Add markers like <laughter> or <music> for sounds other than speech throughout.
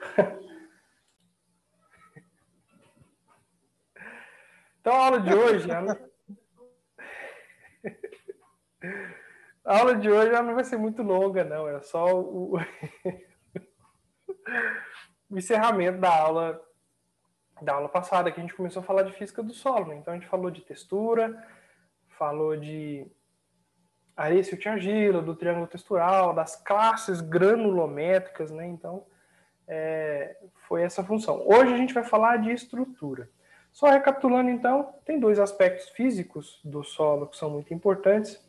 <laughs> Então, a aula de hoje. <laughs> A aula de hoje não vai ser muito longa, não. É só o, <laughs> o encerramento da aula da aula passada, que a gente começou a falar de física do solo. Né? Então, a gente falou de textura, falou de areia silt argila, do triângulo textural, das classes granulométricas, né? Então, é, foi essa função. Hoje a gente vai falar de estrutura. Só recapitulando, então, tem dois aspectos físicos do solo que são muito importantes,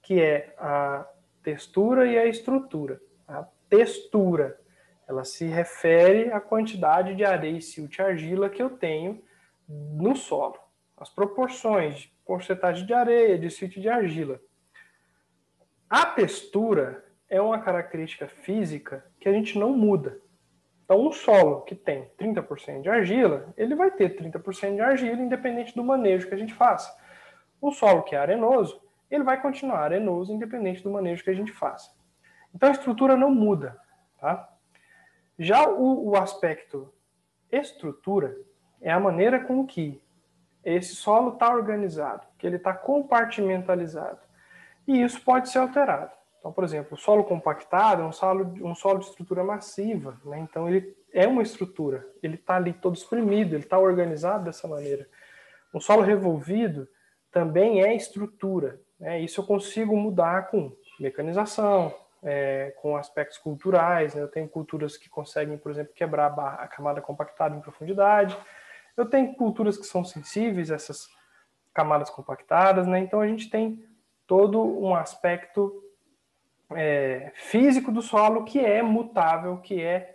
que é a textura e a estrutura. A textura, ela se refere à quantidade de areia e silt argila que eu tenho no solo. As proporções porcentagem de areia, de silt de argila. A textura é uma característica física que a gente não muda. Então, um solo que tem 30% de argila, ele vai ter 30% de argila, independente do manejo que a gente faça. Um solo que é arenoso, ele vai continuar arenoso, independente do manejo que a gente faça. Então, a estrutura não muda. Tá? Já o, o aspecto estrutura é a maneira com que esse solo está organizado, que ele está compartimentalizado. E isso pode ser alterado. Então, por exemplo, o solo compactado é um solo, um solo de estrutura massiva, né? então ele é uma estrutura, ele está ali todo espremido, ele está organizado dessa maneira. Um solo revolvido também é estrutura, né? isso eu consigo mudar com mecanização, é, com aspectos culturais, né? eu tenho culturas que conseguem, por exemplo, quebrar a, a camada compactada em profundidade, eu tenho culturas que são sensíveis a essas camadas compactadas, né? então a gente tem todo um aspecto é, físico do solo que é mutável, que é,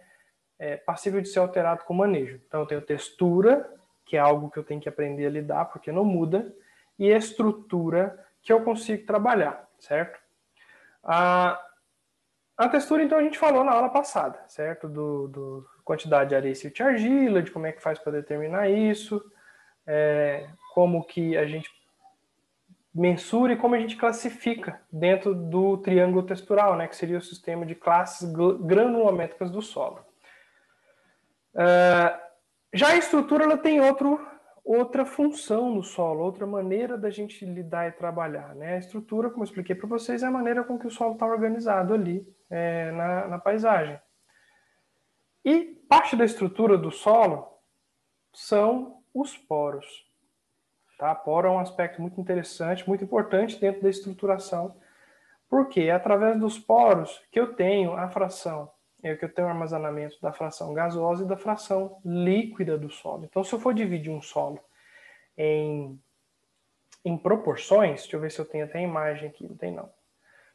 é, passível de ser alterado com manejo. Então, eu tenho textura, que é algo que eu tenho que aprender a lidar, porque não muda, e estrutura, que eu consigo trabalhar, certo? A, a textura, então, a gente falou na aula passada, certo? Do, do quantidade de areia e argila, de como é que faz para determinar isso, é, como que a gente mensura e como a gente classifica dentro do triângulo textural, né, que seria o sistema de classes granulométricas do solo. Uh, já a estrutura ela tem outro, outra função no solo, outra maneira da gente lidar e trabalhar. Né? A estrutura, como eu expliquei para vocês, é a maneira com que o solo está organizado ali é, na, na paisagem. E parte da estrutura do solo são os poros. Tá? Poro é um aspecto muito interessante, muito importante dentro da estruturação, porque é através dos poros que eu tenho a fração, é que eu tenho o armazenamento da fração gasosa e da fração líquida do solo. Então, se eu for dividir um solo em, em proporções, deixa eu ver se eu tenho até imagem aqui, não tem não.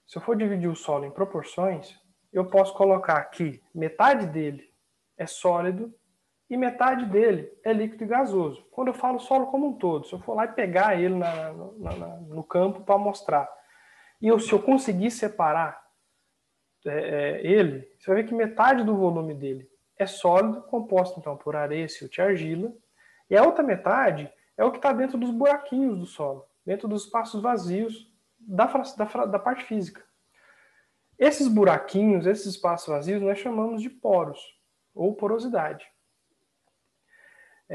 Se eu for dividir o solo em proporções, eu posso colocar aqui metade dele é sólido e metade dele é líquido e gasoso. Quando eu falo solo como um todo, se eu for lá e pegar ele na, na, na, no campo para mostrar, e eu, se eu conseguir separar é, é, ele, você vai ver que metade do volume dele é sólido, composto então por areia, silt e argila, e a outra metade é o que está dentro dos buraquinhos do solo, dentro dos espaços vazios da, da, da parte física. Esses buraquinhos, esses espaços vazios, nós chamamos de poros ou porosidade.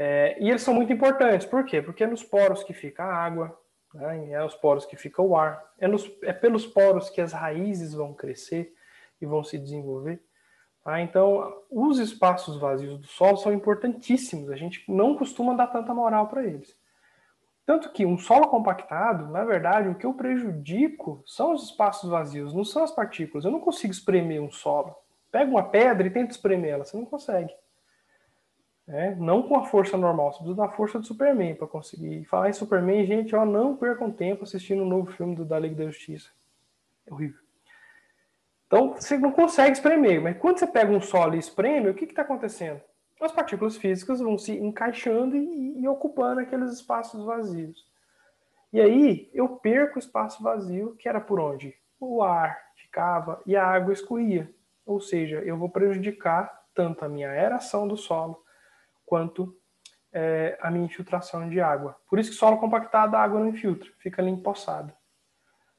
É, e eles são muito importantes, por quê? Porque é nos poros que fica a água, né? é nos poros que fica o ar, é, nos, é pelos poros que as raízes vão crescer e vão se desenvolver. Tá? Então, os espaços vazios do solo são importantíssimos, a gente não costuma dar tanta moral para eles. Tanto que um solo compactado, na verdade, o que eu prejudico são os espaços vazios, não são as partículas. Eu não consigo espremer um solo. Pega uma pedra e tenta espremer ela, você não consegue. Né? Não com a força normal, você precisa da força do Superman para conseguir. falar em Superman, gente, ó, não percam tempo assistindo o um novo filme do, da Liga da Justiça. É horrível. Então, você não consegue espremer, mas quando você pega um solo e espreme, o que está acontecendo? As partículas físicas vão se encaixando e, e, ocupando aqueles espaços vazios. E aí, eu perco o espaço vazio, que era por onde o ar ficava e a água escorria. Ou seja, eu vou prejudicar tanto a minha aeração do solo, quanto é, a minha infiltração de água. Por isso que solo compactado a água não infiltra, fica ali empoçada.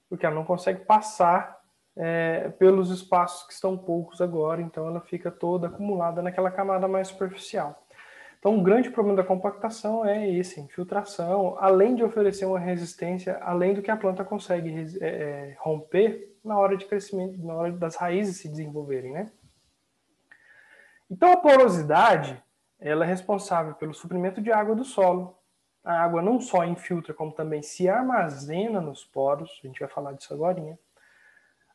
Porque ela não consegue passar é, pelos espaços que estão poucos agora, então ela fica toda acumulada naquela camada mais superficial. Então, o grande problema da compactação é esse, infiltração, além de oferecer uma resistência, além do que a planta consegue é, é, romper na hora de crescimento, na hora das raízes se desenvolverem, né? Então, a porosidade, ela é responsável pelo suprimento de água do solo. A água não só infiltra, como também se armazena nos poros, a gente vai falar disso agora.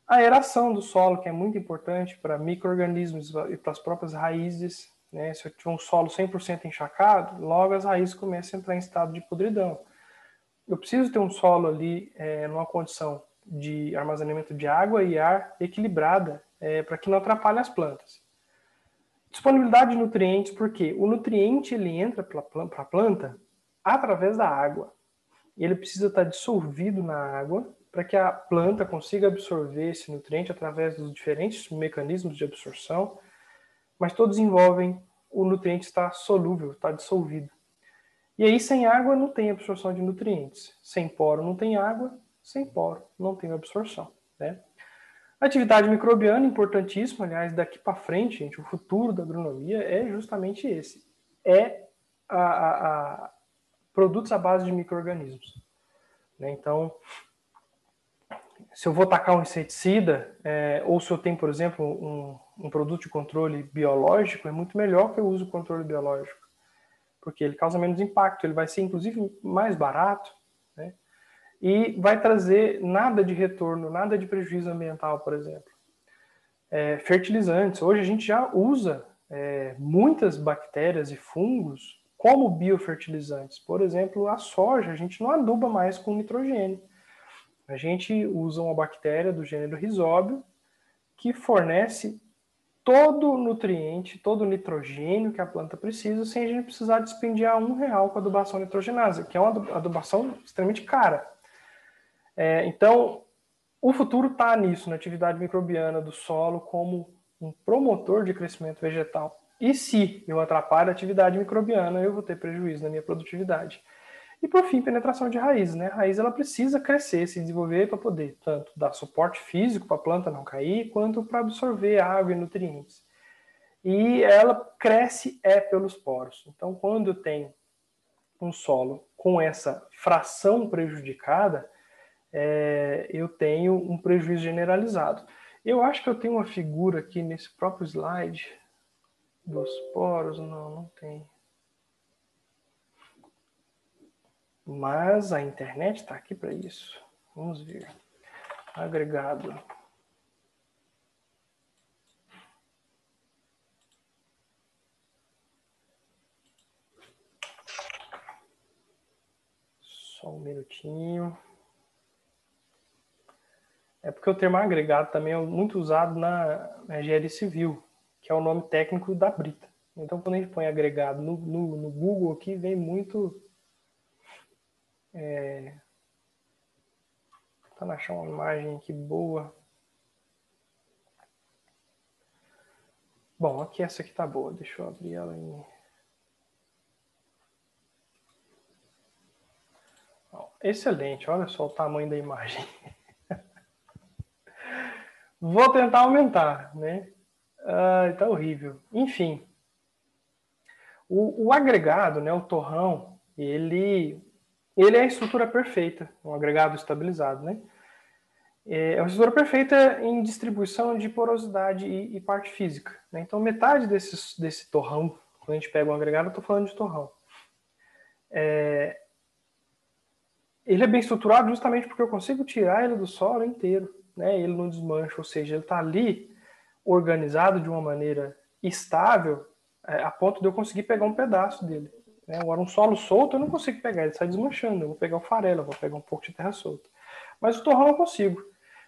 A aeração do solo, que é muito importante para micro-organismos e para as próprias raízes, né? Se eu tiver um solo 100% encharcado, logo as raízes começam a entrar em estado de podridão. Eu preciso ter um solo ali é, numa condição de armazenamento de água e ar equilibrada é, para que não atrapalhe as plantas. Disponibilidade de nutrientes, porque o nutriente ele entra para a planta através da água. Ele precisa estar dissolvido na água para que a planta consiga absorver esse nutriente através dos diferentes mecanismos de absorção mas todos envolvem o nutriente estar solúvel, está dissolvido. E aí, sem água, não tem absorção de nutrientes. Sem poro, não tem água. Sem poro, não tem absorção. Né? Atividade microbiana, importantíssima, aliás, daqui para frente, gente, o futuro da agronomia é justamente esse. É a, a, a produtos à base de micro-organismos. Né? Então, se eu vou tacar um inseticida, é, ou se eu tenho, por exemplo, um, um, produto de controle biológico, é muito melhor que eu use o controle biológico, porque ele causa menos impacto, ele vai ser inclusive mais barato? E vai trazer nada de retorno, nada de prejuízo ambiental, por exemplo. É, fertilizantes, hoje a gente já usa é, muitas bactérias e fungos como biofertilizantes. Por exemplo, a soja, a gente não aduba mais com nitrogênio a gente usa uma bactéria do gênero Rhizóbio que fornece todo o nutriente, todo o nitrogênio que a planta precisa, sem a gente precisar despendiar um real com adubação nitrogenada, que é uma adubação extremamente cara. É, então, o futuro está nisso, na atividade microbiana do solo como um promotor de crescimento vegetal. E se eu atrapalho a atividade microbiana, eu vou ter prejuízo na minha produtividade. E por fim, penetração de raiz, né? A raiz ela precisa crescer, se desenvolver para poder tanto dar suporte físico para a planta não cair, quanto para absorver água e nutrientes. E ela cresce é pelos poros. Então, quando eu tenho um solo com essa fração prejudicada, é, eu tenho um prejuízo generalizado. Eu acho que eu tenho uma figura aqui nesse próprio slide dos poros. Não, não tem. Mas a internet está aqui para isso. Vamos ver. Agregado. Só um minutinho. É porque o termo agregado também é muito usado na, engenharia civil, que é o nome técnico da brita. Então, quando a gente põe agregado no, no, no Google aqui, vem muito é... Tentando achar uma imagem aqui boa. Bom, aqui essa aqui tá boa. Deixa eu abrir ela em. Excelente, olha só o tamanho da imagem. <laughs> Vou tentar aumentar, né? Ah, tá horrível. Enfim, o, o agregado, né, o torrão, ele ele é a estrutura perfeita, um agregado estabilizado, né? É uma estrutura perfeita em distribuição de porosidade e, e parte física. Né? Então, metade desse, desse torrão, quando a gente pega um agregado, eu estou falando de torrão. É, ele é bem estruturado justamente porque eu consigo tirar ele do solo inteiro, né? Ele não desmancha, ou seja, ele está ali organizado de uma maneira estável é, a ponto de eu conseguir pegar um pedaço dele. Né? Agora, um solo solto eu não consigo pegar, ele sai desmanchando. Eu vou pegar o farelo, vou pegar um pouco de terra solta. Mas o torrão eu consigo.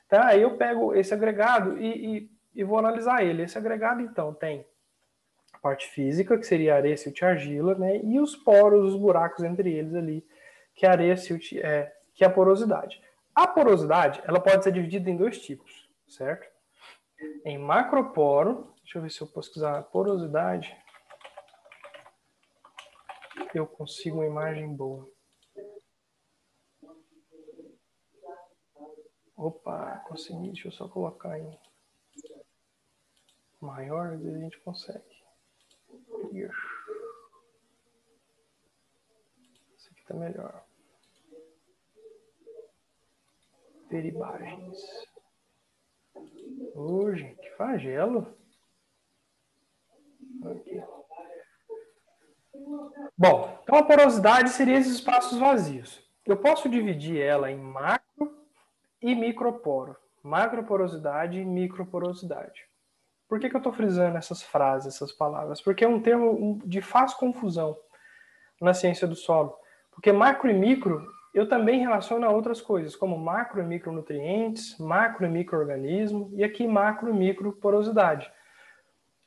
Tá? Aí eu pego esse agregado e, e, e vou analisar ele. Esse agregado, então, tem a parte física, que seria areia, silt e argila, né? e os poros, os buracos entre eles ali, que é areia, silt, é, que é a porosidade. A porosidade, ela pode ser dividida em dois tipos, certo? Em macroporo, deixa eu ver se eu posso usar porosidade eu consigo uma imagem boa. Opa, consegui. Deixa eu só colocar em maior, às vezes a gente consegue. Isso. Esse aqui tá melhor. Ver imagens. Ô, oh, gente, flagelo. Aqui. Bom, então a porosidade seria esses espaços vazios. Eu posso dividir ela em macro e microporo. Macroporosidade e microporosidade. Por que, que eu estou frisando essas frases, essas palavras? Porque é um termo de fácil confusão na ciência do solo. Porque macro e micro eu também relaciono a outras coisas, como macro e micronutrientes, macro e microorganismo, e aqui macro e microporosidade.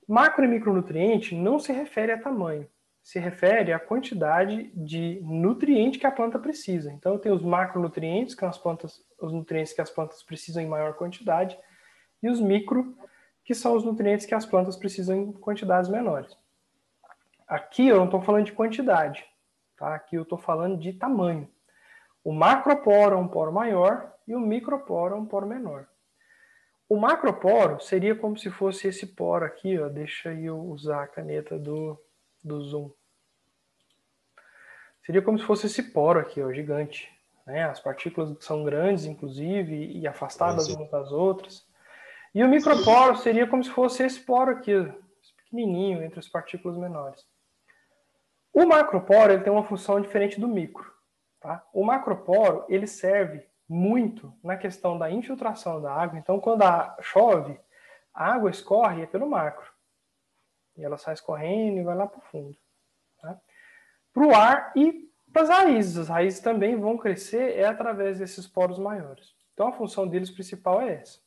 Macro e micronutriente não se refere a tamanho, se refere à quantidade de nutriente que a planta precisa. Então, tem os macronutrientes, que são as plantas, os nutrientes que as plantas precisam em maior quantidade, e os micro, que são os nutrientes que as plantas precisam em quantidades menores. Aqui eu não estou falando de quantidade, tá? Aqui eu estou falando de tamanho. O macroporo é um poro maior e o microporo é um poro menor. O macroporo seria como se fosse esse poro aqui, ó. Deixa eu usar a caneta do, do zoom. Seria como se fosse esse poro aqui, ó, gigante. Né? As partículas são grandes, inclusive, e afastadas umas das outras. E o microporo seria como se fosse esse poro aqui, esse pequenininho, entre as partículas menores. O macroporo ele tem uma função diferente do micro. Tá? O macroporo ele serve muito na questão da infiltração da água. Então, quando a, chove, a água escorre é pelo macro. E ela sai escorrendo e vai lá para o fundo. Tá? Para o ar e para as raízes. As raízes também vão crescer é através desses poros maiores. Então, a função deles principal é essa.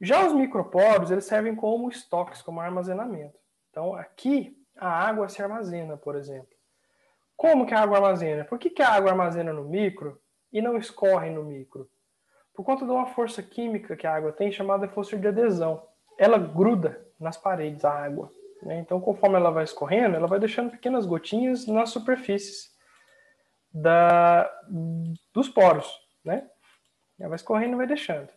Já os microporos, eles servem como estoques, como armazenamento. Então, aqui a água se armazena, por exemplo. Como que a água armazena? Por que, que a água armazena no micro e não escorre no micro? Por conta de uma força química que a água tem chamada força de adesão. Ela gruda nas paredes a água. Né? Então, conforme ela vai escorrendo, ela vai deixando pequenas gotinhas nas superfícies da, dos poros. Né? Ela vai escorrendo e vai deixando.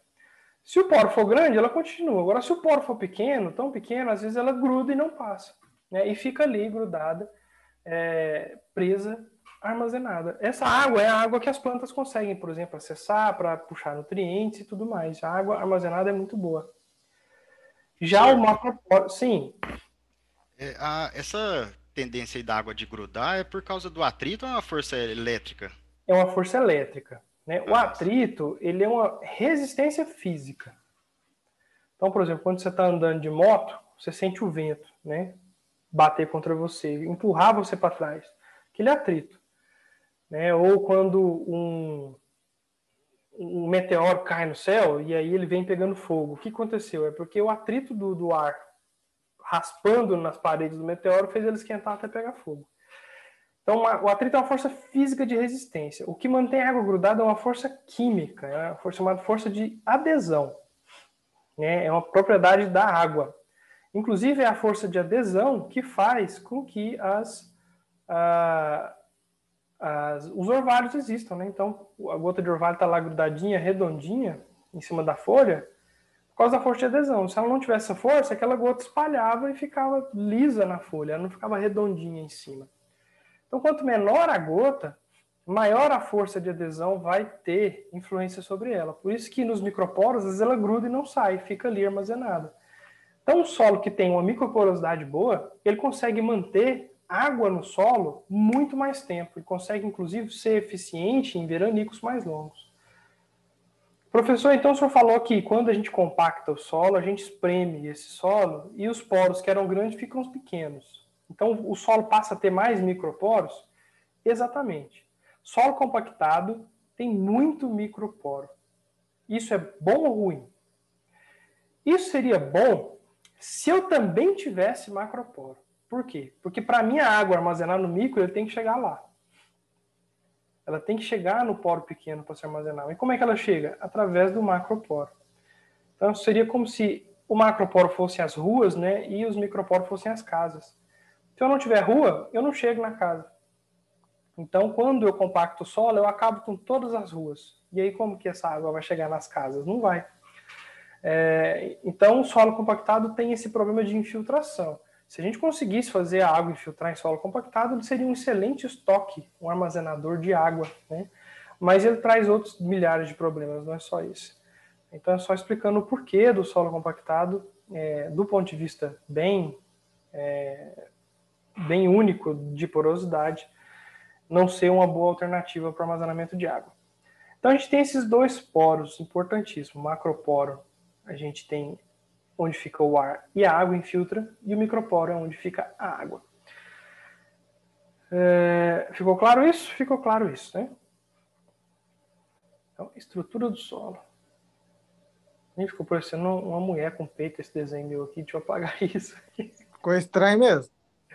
Se o poro for grande, ela continua. Agora, se o poro for pequeno, tão pequeno, às vezes ela gruda e não passa. Né? E fica ali grudada é, presa, armazenada. Essa água é a água que as plantas conseguem, por exemplo, acessar para puxar nutrientes e tudo mais. A água armazenada é muito boa. Já o macroporo, sim. É, a, essa tendência da água de grudar é por causa do atrito ou é uma força elétrica? É uma força elétrica. Né? O atrito ele é uma resistência física. Então, por exemplo, quando você está andando de moto, você sente o vento, né? Bater contra você, empurrar você para trás. Aquele atrito. Né? Ou quando um, um meteoro cai no céu e aí ele vem pegando fogo. O que aconteceu? É porque o atrito do, do ar raspando nas paredes do meteoro fez ele esquentar até pegar fogo. Então, o atrito é uma força física de resistência. O que mantém a água grudada é uma força química, é uma força chamada força de adesão. Né? É uma propriedade da água. Inclusive, é a força de adesão que faz com que as, as, os orvalhos existam. Né? Então, a gota de orvalho está lá grudadinha, redondinha, em cima da folha, por causa da força de adesão. Se ela não tivesse essa força, aquela gota espalhava e ficava lisa na folha, ela não ficava redondinha em cima. Então, quanto menor a gota, maior a força de adesão vai ter influência sobre ela. Por isso que nos microporos, às vezes ela gruda e não sai, fica ali armazenada. Então, um solo que tem uma microporosidade boa, ele consegue manter água no solo muito mais tempo e consegue, inclusive, ser eficiente em veranicos mais longos. Professor, então o senhor falou que quando a gente compacta o solo, a gente espreme esse solo e os poros que eram grandes ficam pequenos. Então o solo passa a ter mais microporos? Exatamente. Solo compactado tem muito microporo. Isso é bom ou ruim? Isso seria bom se eu também tivesse macroporo. Por quê? Porque para a água armazenar no micro, ele tem que chegar lá. Ela tem que chegar no poro pequeno para se armazenar. E como é que ela chega? Através do macroporo. Então seria como se o macroporo fosse as ruas, né, e os microporos fossem as casas. Se eu não tiver rua, eu não chego na casa. Então, quando eu compacto o solo, eu acabo com todas as ruas. E aí, como que essa água vai chegar nas casas? Não vai. É, então, o solo compactado tem esse problema de infiltração. Se a gente conseguisse fazer a água infiltrar em solo compactado, ele seria um excelente estoque, um armazenador de água, né? Mas ele traz outros milhares de problemas, não é só isso. Então, é só explicando o porquê do solo compactado, é, do ponto de vista bem, é, bem único de porosidade, não ser uma boa alternativa para armazenamento de água. Então, a gente tem esses dois poros importantíssimos, macroporo, a gente tem onde fica o ar e a água infiltra, e o microporo é onde fica a água. É, ficou claro isso? Ficou claro isso, né? Então, estrutura do solo. Nem ficou parecendo uma mulher com peito esse desenho meu aqui. Deixa eu apagar <laughs> isso. Ficou estranho mesmo.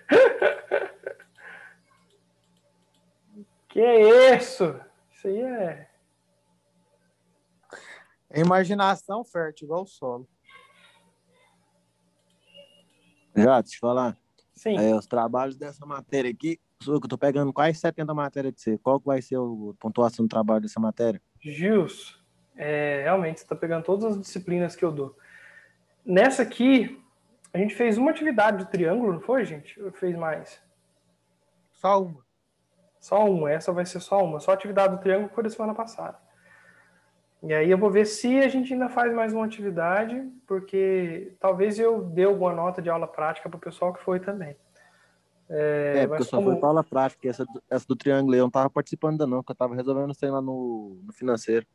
<laughs> que é isso? Isso aí é. É imaginação fértil, igual o solo. Já, deixa eu falar. Sim. É, os trabalhos dessa matéria aqui, eu tô pegando quase 70 matérias de você. Qual que vai ser a pontuação do trabalho dessa matéria? Gils, é, realmente, você está pegando todas as disciplinas que eu dou. Nessa aqui, a gente fez uma atividade de triângulo, não foi, gente? Ou fez mais? Só uma. Só uma, essa vai ser só uma. Só a atividade do triângulo foi da semana passada. E aí eu vou ver se a gente ainda faz mais uma atividade, porque talvez eu dê alguma nota de aula prática para o pessoal que foi também. É, é porque eu só como... fui para aula prática, essa, essa do triângulo eu não estava participando ainda não, porque eu estava resolvendo isso lá no, no financeiro.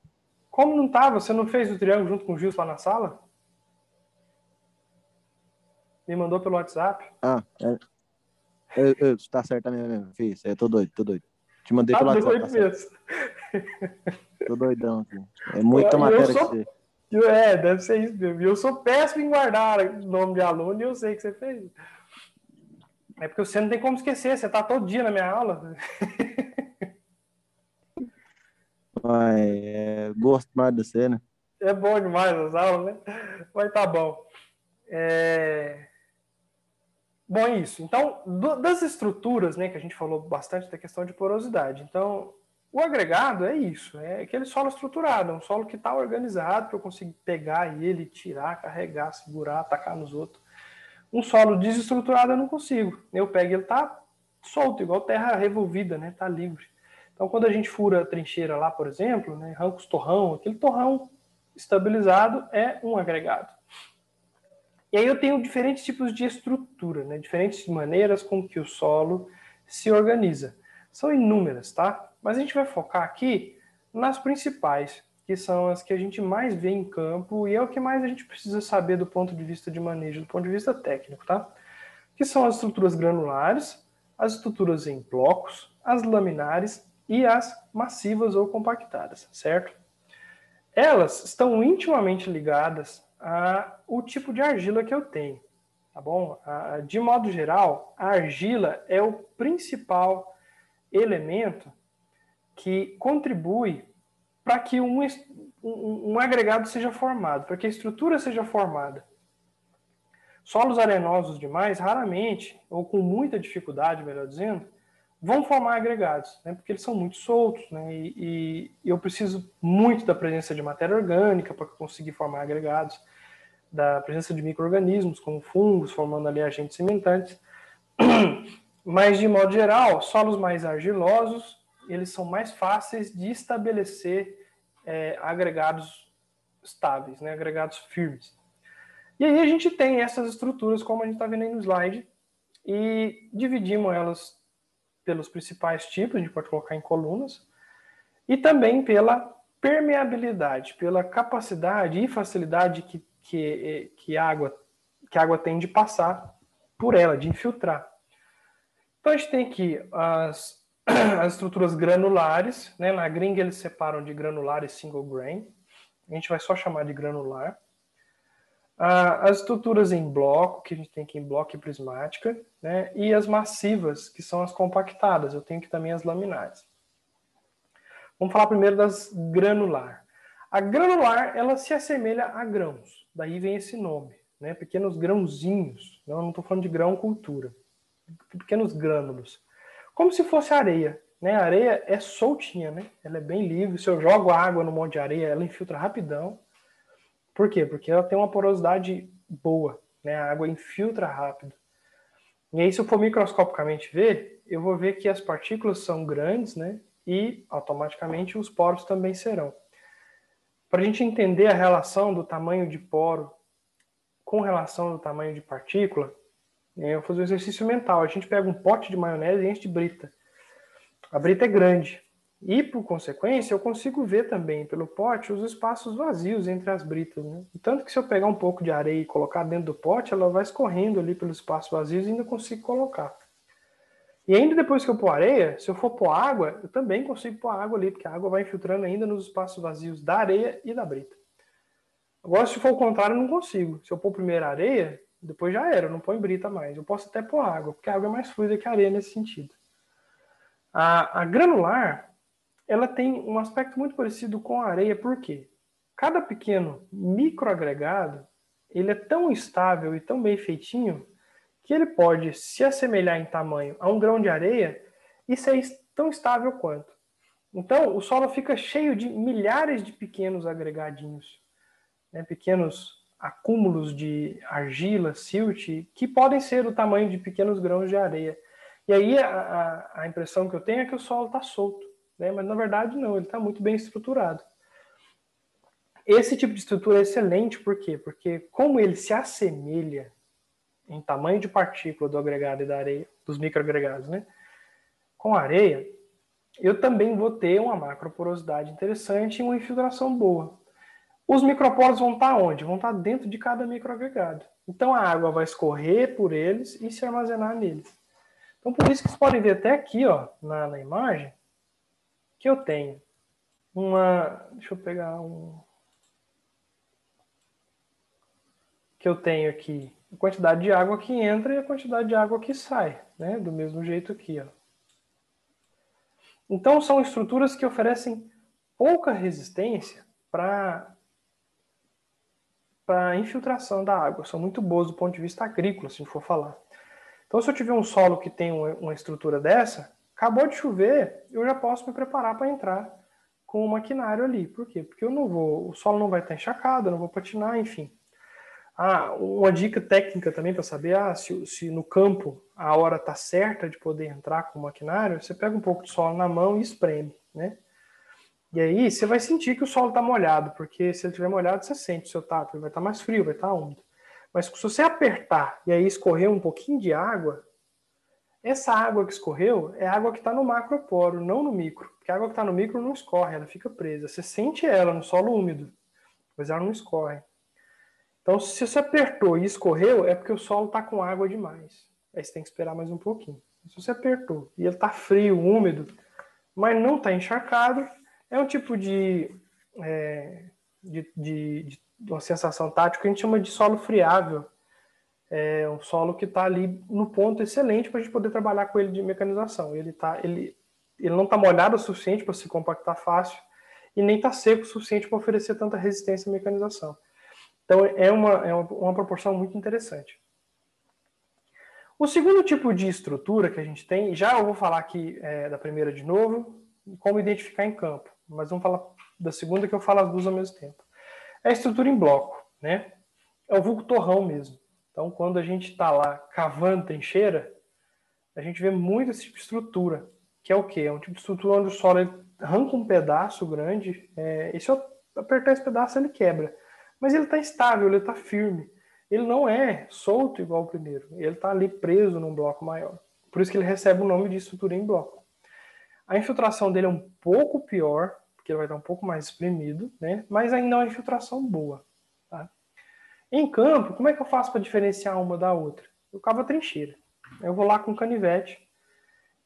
Como não estava? Você não fez o triângulo junto com o Gilson lá na sala? Me mandou pelo WhatsApp? Ah, é. Eu, eu, tá certo também mesmo, fiz. Eu tô doido, tô doido. Te mandei tá pelo doido WhatsApp. Tá mesmo. Tô doidão aqui. É muita Eu matéria sou- que você. Eu- É, deve ser isso mesmo. Eu sou péssimo em guardar nome de aluno e eu sei que você fez. É porque você não tem como esquecer, você tá todo dia na minha aula. Ai, é, gosto mais de você, né? É bom demais as aulas, né? Mas tá bom. É... Bom, é isso. Então, do- das estruturas, né, que a gente falou bastante da questão de porosidade. Então, o agregado é isso, é aquele solo estruturado, é um solo que está organizado, que eu consigo pegar ele, tirar, carregar, segurar, atacar nos outros. Um solo desestruturado eu não consigo. Eu pego ele tá solto, igual terra revolvida, né? Tá livre. Então, quando a gente fura a trincheira lá, por exemplo, né, arranca os torrão, aquele torrão estabilizado é um agregado. E aí eu tenho diferentes tipos de estrutura, né? diferentes maneiras com que o solo se organiza. São inúmeras, tá? Mas a gente vai focar aqui nas principais, que são as que a gente mais vê em campo e é o que mais a gente precisa saber do ponto de vista de manejo, do ponto de vista técnico, tá? Que são as estruturas granulares, as estruturas em blocos, as laminares e as massivas ou compactadas, certo? Elas estão intimamente ligadas ao tipo de argila que eu tenho, tá bom? De modo geral, a argila é o principal elemento que contribui para que um, um, um agregado seja formado, para que a estrutura seja formada. Solos arenosos demais, raramente, ou com muita dificuldade, melhor dizendo, vão formar agregados, né? porque eles são muito soltos, né? e, e eu preciso muito da presença de matéria orgânica para conseguir formar agregados, da presença de micro-organismos, como fungos, formando ali agentes cimentantes. <clears throat> Mas, de modo geral, solos mais argilosos, eles são mais fáceis de estabelecer é, agregados estáveis, né? agregados firmes. E aí a gente tem essas estruturas, como a gente está vendo aí no slide, e dividimos elas pelos principais tipos, a gente pode colocar em colunas, e também pela permeabilidade, pela capacidade e facilidade que, que, que, água, que a água tem de passar por ela, de infiltrar. Então a gente tem aqui as, <clears throat> as estruturas granulares, né? na gringa eles separam de granular e single grain, a gente vai só chamar de granular. Ah, as estruturas em bloco, que a gente tem aqui em bloco e prismática, né? e as massivas, que são as compactadas, eu tenho aqui também as laminares. Vamos falar primeiro das granular. A granular, ela se assemelha a grãos, daí vem esse nome, né? pequenos grãozinhos, não estou falando de grão cultura, pequenos grânulos, como se fosse areia. né? A areia é soltinha, né? Ela é bem livre. Se eu jogo água no monte de areia, ela infiltra rapidão. Por quê? Porque ela tem uma porosidade boa, né? A água infiltra rápido. E aí, se eu for microscopicamente ver, eu vou ver que as partículas são grandes, né? E automaticamente os poros também serão. Para a gente entender a relação do tamanho de poro com relação ao tamanho de partícula, eu vou fazer um exercício mental. A gente pega um pote de maionese e enche de brita. A brita é grande. E, por consequência, eu consigo ver também pelo pote os espaços vazios entre as britas. Né? Tanto que se eu pegar um pouco de areia e colocar dentro do pote, ela vai escorrendo ali pelos espaços vazios e ainda consigo colocar. E ainda depois que eu pôr areia, se eu for pôr água, eu também consigo pôr água ali, porque a água vai infiltrando ainda nos espaços vazios da areia e da brita. Agora, se for o contrário, eu não consigo. Se eu pôr primeiro areia, depois já era, não põe brita mais. Eu posso até pôr água, porque a água é mais fluida que a areia nesse sentido. A, a granular, ela tem um aspecto muito parecido com a areia, por quê? Cada pequeno microagregado, ele é tão estável e tão bem feitinho que ele pode se assemelhar em tamanho a um grão de areia e ser tão estável quanto. Então, o solo fica cheio de milhares de pequenos agregadinhos, né, pequenos acúmulos de argila, silt, que podem ser o tamanho de pequenos grãos de areia. E aí a, a, impressão que eu tenho é que o solo está solto, né? mas na verdade não, ele está muito bem estruturado. Esse tipo de estrutura é excelente, por quê? Porque como ele se assemelha em tamanho de partícula do agregado e da areia, dos microagregados, né? Com areia, eu também vou ter uma macroporosidade interessante e uma infiltração boa. Os microporos vão estar onde? Vão estar dentro de cada microagregado. Então a água vai escorrer por eles e se armazenar neles. Então por isso que vocês podem ver até aqui, ó, na, na imagem, que eu tenho uma. Deixa eu pegar um. Que eu tenho aqui a quantidade de água que entra e a quantidade de água que sai, né? Do mesmo jeito aqui, ó. Então são estruturas que oferecem pouca resistência para para infiltração da água. São muito boas do ponto de vista agrícola, se a gente for falar. Então, se eu tiver um solo que tem uma estrutura dessa, acabou de chover, eu já posso me preparar para entrar com o maquinário ali. Por quê? Porque eu não vou, o solo não vai estar encharcado, eu não vou patinar, enfim. Ah, uma dica técnica também para saber ah, se, se, no campo a hora está certa de poder entrar com o maquinário, você pega um pouco de solo na mão e espreme, né? E aí você vai sentir que o solo está molhado, porque se ele estiver molhado, você sente o seu tato, ele vai estar tá mais frio, vai estar tá úmido. Mas se você apertar e aí escorrer um pouquinho de água, essa água que escorreu é água que está no macroporo, não no micro. Porque a água que está no micro não escorre, ela fica presa. Você sente ela no solo úmido, mas ela não escorre. Então, se você apertou e escorreu, é porque o solo está com água demais. Aí você tem que esperar mais um pouquinho. Se você apertou e ele está frio, úmido, mas não está encharcado, é um tipo de, é, de, de, de, uma sensação tática que a gente chama de solo friável. É um solo que está ali no ponto excelente para a gente poder trabalhar com ele de mecanização. Ele, tá, ele, ele não está molhado o suficiente para se compactar fácil e nem está seco o suficiente para oferecer tanta resistência à mecanização. Então é uma, é uma proporção muito interessante. O segundo tipo de estrutura que a gente tem, já eu vou falar aqui é, da primeira de novo, como identificar em campo mas vamos falar da segunda que eu falo as duas ao mesmo tempo. É a estrutura em bloco, né? É o vulgo torrão mesmo. Então, quando a gente está lá cavando trincheira, a gente vê muito esse tipo de estrutura, que é o quê? É um tipo de estrutura onde o solo arranca um pedaço grande, é, e se eu apertar esse pedaço ele quebra. Mas ele está estável, ele está firme. Ele não é solto igual o primeiro, ele está ali preso num bloco maior. Por isso que ele recebe o nome de estrutura em bloco. A infiltração dele é um pouco pior, porque ele vai estar um pouco mais espremido, né? mas ainda é uma infiltração boa. Tá? Em campo, como é que eu faço para diferenciar uma da outra? Eu cavo a trincheira. Eu vou lá com canivete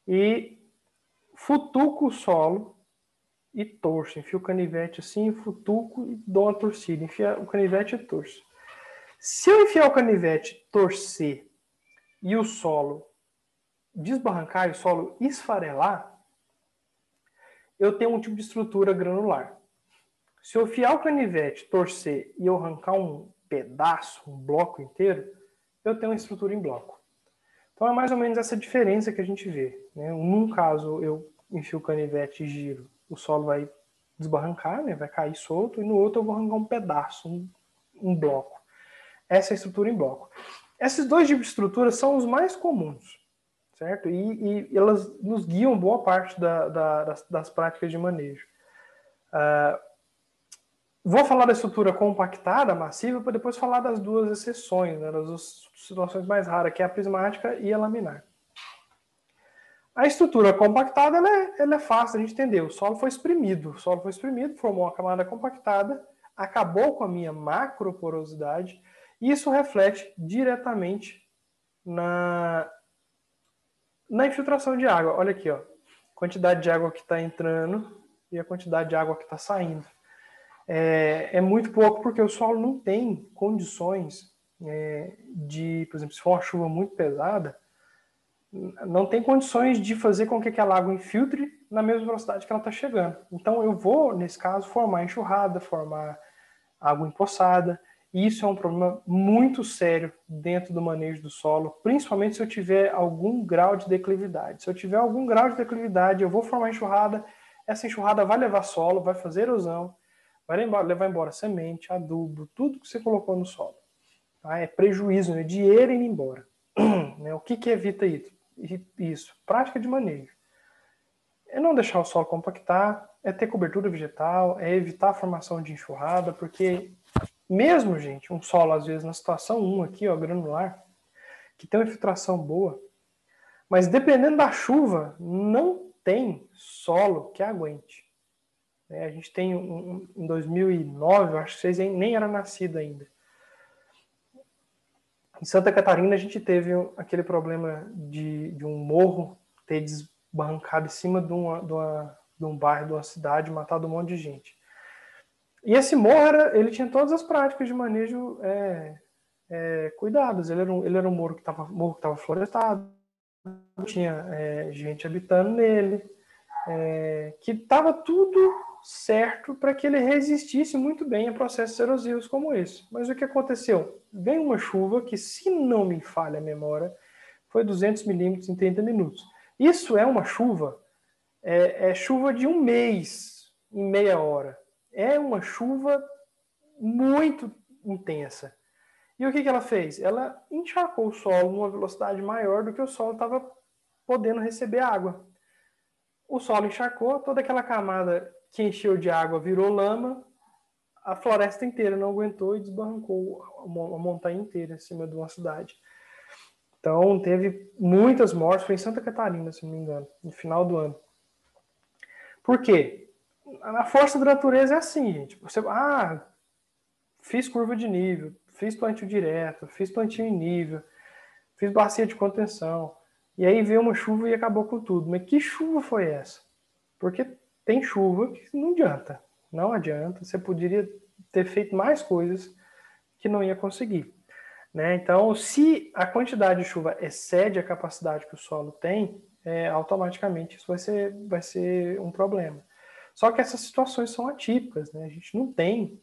e futuco o solo e torço. Enfio o canivete assim, futuco e dou uma torcida. Enfia o canivete e torço. Se eu enfiar o canivete, torcer e o solo desbarrancar e o solo esfarelar, eu tenho um tipo de estrutura granular. Se eu fiar o canivete, torcer e eu arrancar um pedaço, um bloco inteiro, eu tenho uma estrutura em bloco. Então é mais ou menos essa diferença que a gente vê. Né? Num caso, eu enfio canivete e giro, o solo vai desbarrancar, né? vai cair solto, e no outro eu vou arrancar um pedaço, um, um bloco. Essa é a estrutura em bloco. Esses dois tipos de estrutura são os mais comuns, certo? E, e elas nos guiam boa parte da, da, das, das, práticas de manejo. Uh, vou falar da estrutura compactada, massiva, para depois falar das duas exceções, né, das duas situações mais raras, que é a prismática e a laminar. A estrutura compactada ela é, ela é fácil gente entender. O solo foi exprimido, o solo foi exprimido, formou uma camada compactada, acabou com a minha macroporosidade, e isso reflete diretamente na, na infiltração de água. Olha aqui, ó, quantidade de água que está entrando e a quantidade de água que está saindo. É, é, muito pouco porque o solo não tem condições é, de, por exemplo, se for uma chuva muito pesada, não tem condições de fazer com que aquela água infiltre na mesma velocidade que ela está chegando. Então eu vou, nesse caso, formar enxurrada, formar água empoçada. E isso é um problema muito sério dentro do manejo do solo, principalmente se eu tiver algum grau de declividade. Se eu tiver algum grau de declividade, eu vou formar enxurrada, essa enxurrada vai levar solo, vai fazer erosão, vai levar embora semente, adubo, tudo que você colocou no solo. Tá? É prejuízo, né? dinheiro indo embora. <clears throat> Né? O que, que evita isso, prática de manejo. É não deixar o solo compactar, é ter cobertura vegetal, é evitar a formação de enxurrada, porque mesmo, gente, um solo, às vezes, na situação 1 aqui, ó, granular, que tem uma infiltração boa, mas dependendo da chuva, não tem solo que aguente. É, a gente tem um, um, em 2009, acho que vocês nem eram nascidos ainda. Em Santa Catarina, a gente teve aquele problema de, de um morro ter desbancado em cima de, uma, de, uma, de um bairro, de uma cidade, matado um monte de gente. E esse morro, era, ele tinha todas as práticas de manejo é, é, cuidados. Ele era um, ele era um morro que estava florestado, tinha é, gente habitando nele, é, que estava tudo certo para que ele resistisse muito bem a processos erosivos como esse. Mas o que aconteceu? Vem uma chuva que, se não me falha a memória, foi 200 milímetros em 30 minutos. Isso é uma chuva, é, é chuva de um mês em meia hora. É uma chuva muito intensa. E o que, que ela fez? Ela encharcou o solo numa velocidade maior do que o solo estava podendo receber água. O solo encharcou, toda aquela camada que encheu de água virou lama, a floresta inteira não aguentou e desbarrancou a montanha inteira em cima de uma cidade. Então, teve muitas mortes, foi em Santa Catarina, se não me engano, no final do ano. Por quê? A força da natureza é assim, gente. Você, ah, fiz curva de nível, fiz plantio direto, fiz plantio em nível, fiz bacia de contenção. E aí veio uma chuva e acabou com tudo. Mas que chuva foi essa? Porque tem chuva que não adianta. Não adianta. Você poderia ter feito mais coisas que não ia conseguir. Né? Então, se a quantidade de chuva excede a capacidade que o solo tem, é, automaticamente isso vai ser, vai ser um problema. Só que essas situações são atípicas. Né? A gente não tem,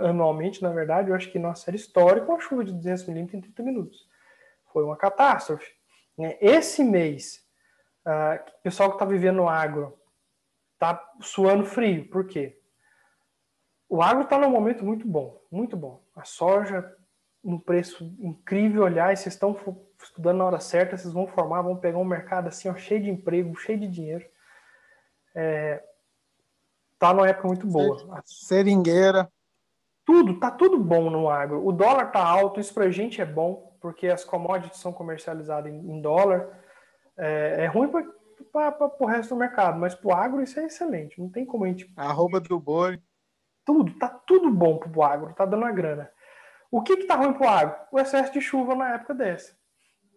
anualmente, na verdade, eu acho que nossa série histórica, uma chuva de 200 milímetros em 30 minutos. Foi uma catástrofe. Né? Esse mês, uh, o pessoal que está vivendo no agro tá suando frio. Por quê? O agro está num momento muito bom, muito bom. A soja num preço incrível, aliás, vocês estão estudando na hora certa, vocês vão formar, vão pegar um mercado assim, ó, cheio de emprego, cheio de dinheiro. É, tá numa época muito boa. Seringueira. Tudo, tá tudo bom no agro. O dólar tá alto, isso pra gente é bom, porque as commodities são comercializadas em, dólar. É, é ruim para o resto do mercado, mas para o agro isso é excelente. Não tem como a gente. Arroba do boi. Tudo, tá tudo bom para o agro, tá dando a grana. O que que tá ruim para o agro? O excesso de chuva na época dessa.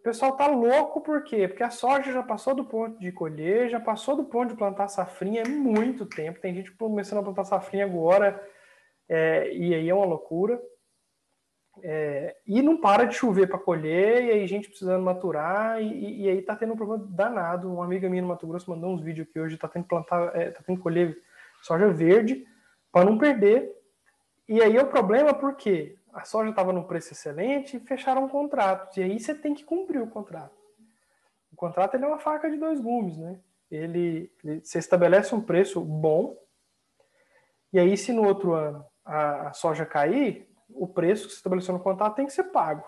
O pessoal tá louco por quê? Porque a soja já passou do ponto de colher, já passou do ponto de plantar safrinha há muito tempo. Tem gente começando a plantar safrinha agora, é, e aí é uma loucura. É, e não para de chover para colher, e aí gente precisando maturar, e, e, aí tá tendo um problema danado. Uma amiga minha no Mato Grosso mandou uns vídeos que hoje tá tendo plantar, é, tá tendo colher soja verde para não perder. E aí é o problema porque a soja estava num preço excelente e fecharam contratos. E aí você tem que cumprir o contrato. O contrato ele é uma faca de dois gumes, né? ele, ele você estabelece um preço bom, e aí se no outro ano a, a soja cair, o preço que você estabeleceu no contrato tem que ser pago.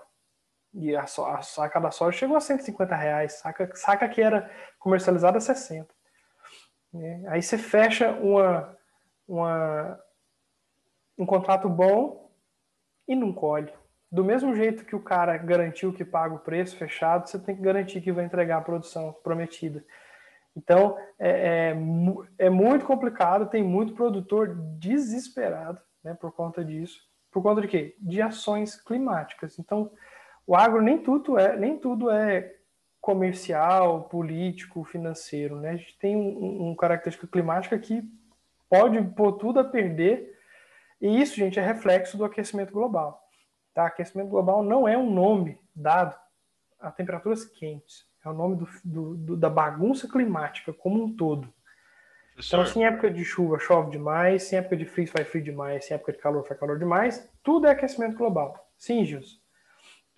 E a, a saca da soja chegou a 150 reais, saca, saca que era comercializada a 60. Né? Aí você fecha uma, uma, um contrato bom e não colhe. Do mesmo jeito que o cara garantiu que paga o preço fechado, você tem que garantir que vai entregar a produção prometida. Então, é, é, é muito complicado, tem muito produtor desesperado né, por conta disso. Por conta de quê? De ações climáticas. Então, o agro nem tudo é, nem tudo é comercial, político, financeiro. Né? A gente tem um, um característica climática que pode pôr tudo a perder, e isso, gente, é reflexo do aquecimento global. Tá? Aquecimento global não é um nome dado a temperaturas quentes, é o nome do, do, do, da bagunça climática como um todo. Então, se em época de chuva chove demais, se em época de frio faz frio demais, se em época de calor faz calor demais, tudo é aquecimento global. Sim, Gilson?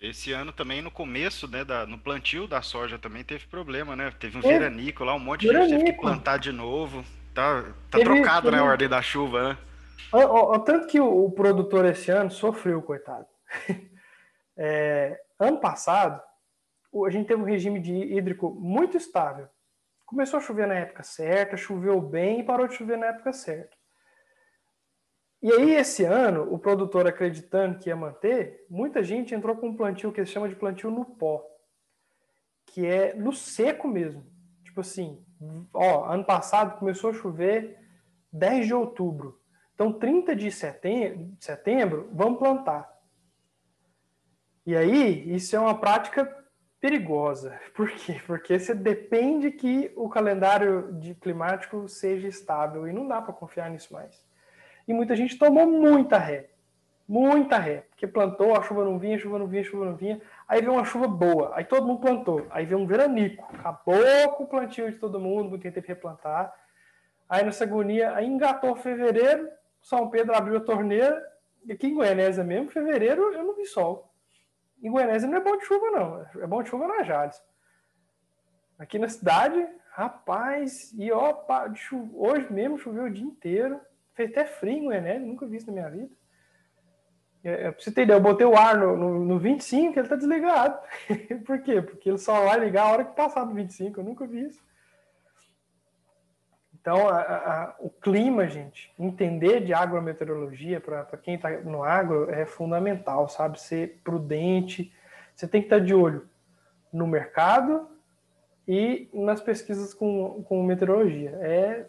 Esse ano também, no começo, né, da, no plantio da soja também teve problema, né? Teve um é. veranico lá, um monte de gente teve que plantar de novo. Tá, tá teve, trocado, teve... né, a ordem da chuva, né? O, o, tanto que o, o, produtor esse ano sofreu, coitado. <laughs> É, ano passado, a gente teve um regime de hídrico muito estável. Começou a chover na época certa, choveu bem e parou de chover na época certa. E aí, esse ano, o produtor acreditando que ia manter, muita gente entrou com um plantio que se chama de plantio no pó, que é no seco mesmo. Tipo assim, ó, ano passado começou a chover 10 de outubro. Então, 30 de setembro, setembro vamos plantar. E aí, isso é uma prática perigosa. <laughs> Por quê? Porque você depende que o calendário de climático seja estável e não dá para confiar nisso mais. E muita gente tomou muita ré. Muita ré. Porque plantou, a chuva não vinha, a chuva não vinha, a chuva não vinha. Aí veio uma chuva boa. Aí todo mundo plantou. Aí veio um veranico. Acabou com o plantio de todo mundo, muita gente teve que replantar. Aí nessa agonia, aí engatou fevereiro, São Pedro abriu a torneira. E aqui em Goianésia mesmo, fevereiro eu não vi sol. Em Goianésia não é bom de chuva, não. É bom de chuva na Jales. Aqui na cidade, rapaz, e ó, hoje mesmo choveu o dia inteiro. Fez até frio em Goianésia, nunca vi isso na minha vida. É, pra você ter ideia, eu botei o ar no, no, no 25, ele tá desligado. <laughs> Por quê? Porque ele só vai ligar a hora que passar do 25, eu nunca vi isso. Então, a, a, o clima, gente, entender de agrometeorologia para quem está no agro é fundamental, sabe? Ser prudente. Você tem que estar tá de olho no mercado e nas pesquisas com, com meteorologia. É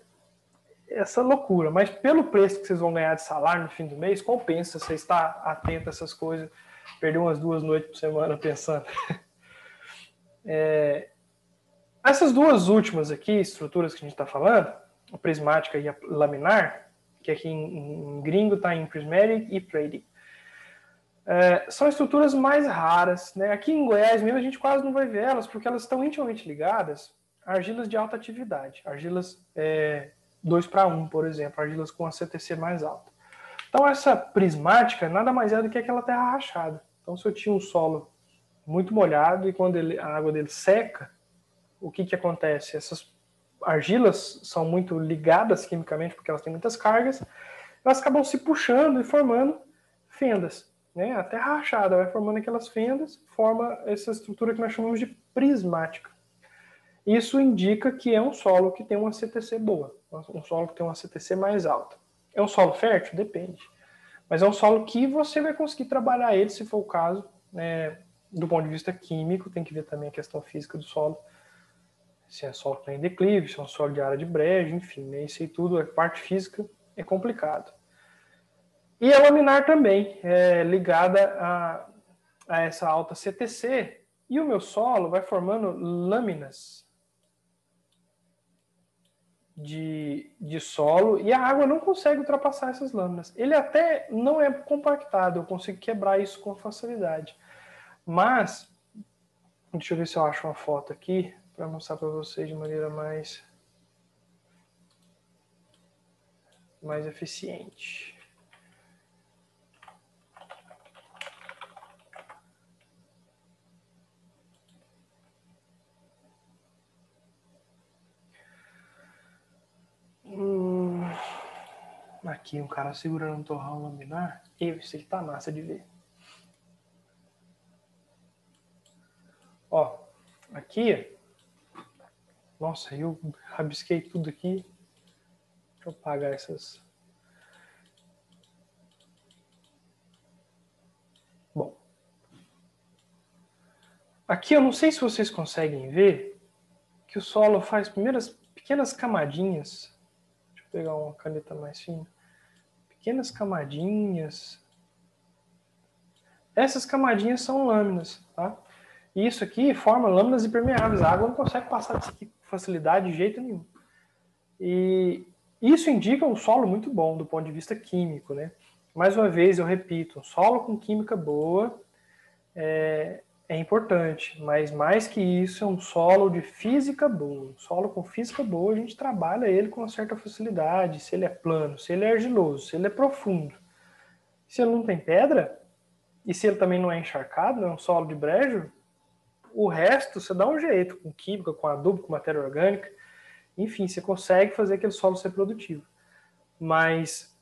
essa loucura. Mas pelo preço que vocês vão ganhar de salário no fim do mês, compensa você estar atento a essas coisas. Perder umas duas noites por semana <laughs> pensando. É, essas duas últimas aqui, estruturas que a gente está falando, prismática e a laminar, que aqui em, em gringo está em prismatic e trading, é, são estruturas mais raras. Né? Aqui em Goiás mesmo a gente quase não vai ver elas, porque elas estão intimamente ligadas a argilas de alta atividade, argilas é, 2 para 1, por exemplo, argilas com a CTC mais alta. Então, essa prismática nada mais é do que aquela terra rachada. Então, se eu tinha um solo muito molhado e quando ele, a água dele seca, o que, que acontece? Essas argilas são muito ligadas quimicamente, porque elas têm muitas cargas, elas acabam se puxando e formando fendas. Né? A terra rachada vai formando aquelas fendas, forma essa estrutura que nós chamamos de prismática. Isso indica que é um solo que tem uma CTC boa, um solo que tem uma CTC mais alta. É um solo fértil? Depende. Mas é um solo que você vai conseguir trabalhar ele, se for o caso, né, do ponto de vista químico, tem que ver também a questão física do solo. Se é solo tem declive, se é um solo de área de brejo, enfim, né, aí tudo, a parte física é complicado. E a laminar também, é ligada a, a essa alta CTC, e o meu solo vai formando lâminas de, de solo e a água não consegue ultrapassar essas lâminas. Ele até não é compactado, eu consigo quebrar isso com facilidade. Mas, deixa eu ver se eu acho uma foto aqui para mostrar para vocês de maneira mais mais eficiente. Hum, aqui um cara segurando um torrão laminar. Eu, isso aqui tá massa de ver. Ó, aqui nossa, eu rabisquei tudo aqui. Deixa eu apagar essas. Bom. Aqui eu não sei se vocês conseguem ver que o solo faz primeiras pequenas camadinhas. Deixa eu pegar uma caneta mais fina. Pequenas camadinhas. Essas camadinhas são lâminas, tá? E isso aqui forma lâminas impermeáveis. A água não consegue passar disso aqui facilidade de jeito nenhum. E isso indica um solo muito bom do ponto de vista químico, né? Mais uma vez, eu repito, um solo com química boa é, é importante, mas mais que isso, é um solo de física boa. Um solo com física boa, a gente trabalha ele com uma certa facilidade, se ele é plano, se ele é argiloso, se ele é profundo. Se ele não tem pedra, e se ele também não é encharcado, é um solo de brejo, o resto você dá um jeito, com química, com adubo, com matéria orgânica, enfim, você consegue fazer aquele solo ser produtivo. Mas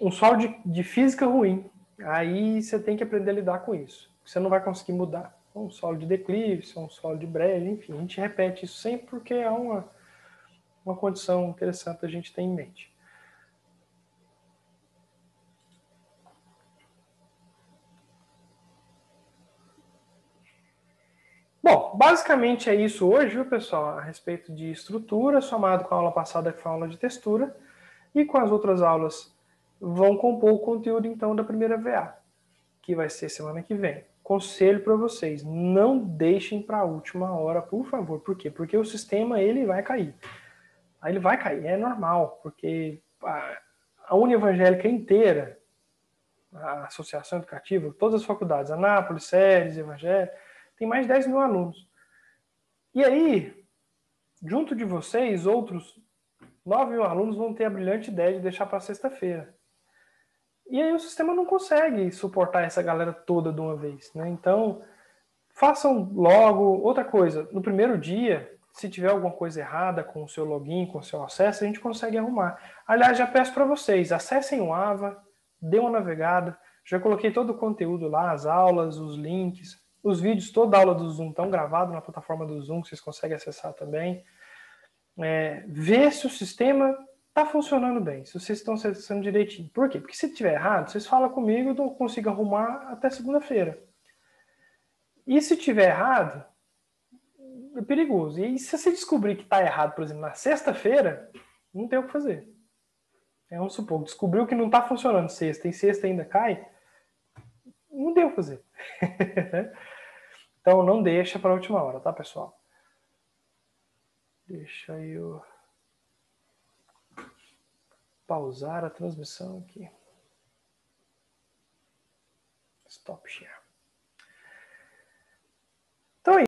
um solo de, de física ruim, aí você tem que aprender a lidar com isso. Você não vai conseguir mudar um solo de declive, um solo de brejo, enfim, a gente repete isso sempre porque é uma, uma condição interessante a gente ter em mente. Bom, basicamente é isso hoje, viu, pessoal, a respeito de estrutura, somado com a aula passada que foi a aula de textura, e com as outras aulas vão compor o conteúdo, então, da primeira VA, que vai ser semana que vem conselho para vocês, não deixem para a última hora, por favor. Por quê? Porque o sistema ele vai cair. Ele vai cair, é normal, porque a, a Uni Evangélica inteira, a Associação Educativa, todas as faculdades, Anápolis, Séries, Evangelho, tem mais de 10 mil alunos. E aí, junto de vocês, outros 9 mil alunos vão ter a brilhante ideia de deixar para sexta-feira. E aí o sistema não consegue suportar essa galera toda de uma vez, né? Então, façam logo. Outra coisa, no primeiro dia, se tiver alguma coisa errada com o seu login, com o seu acesso, a gente consegue arrumar. Aliás, já peço para vocês, acessem o Ava, dê uma navegada. Já coloquei todo o conteúdo lá, as aulas, os links, os vídeos, toda a aula do Zoom estão gravados na plataforma do Zoom, vocês conseguem acessar também. É, ver se o sistema tá funcionando bem, se vocês estão acessando direitinho. Por quê? Porque se tiver errado, vocês falam comigo, eu consigo arrumar até segunda-feira. E se tiver errado, é perigoso. E se você descobrir que está errado, por exemplo, na sexta-feira, não tem o que fazer. É um supor, descobriu que não está funcionando sexta e sexta ainda cai, não deu o que fazer. <laughs> então não deixa para a última hora, tá, pessoal? Deixa eu pausar a transmissão aqui. Stop share.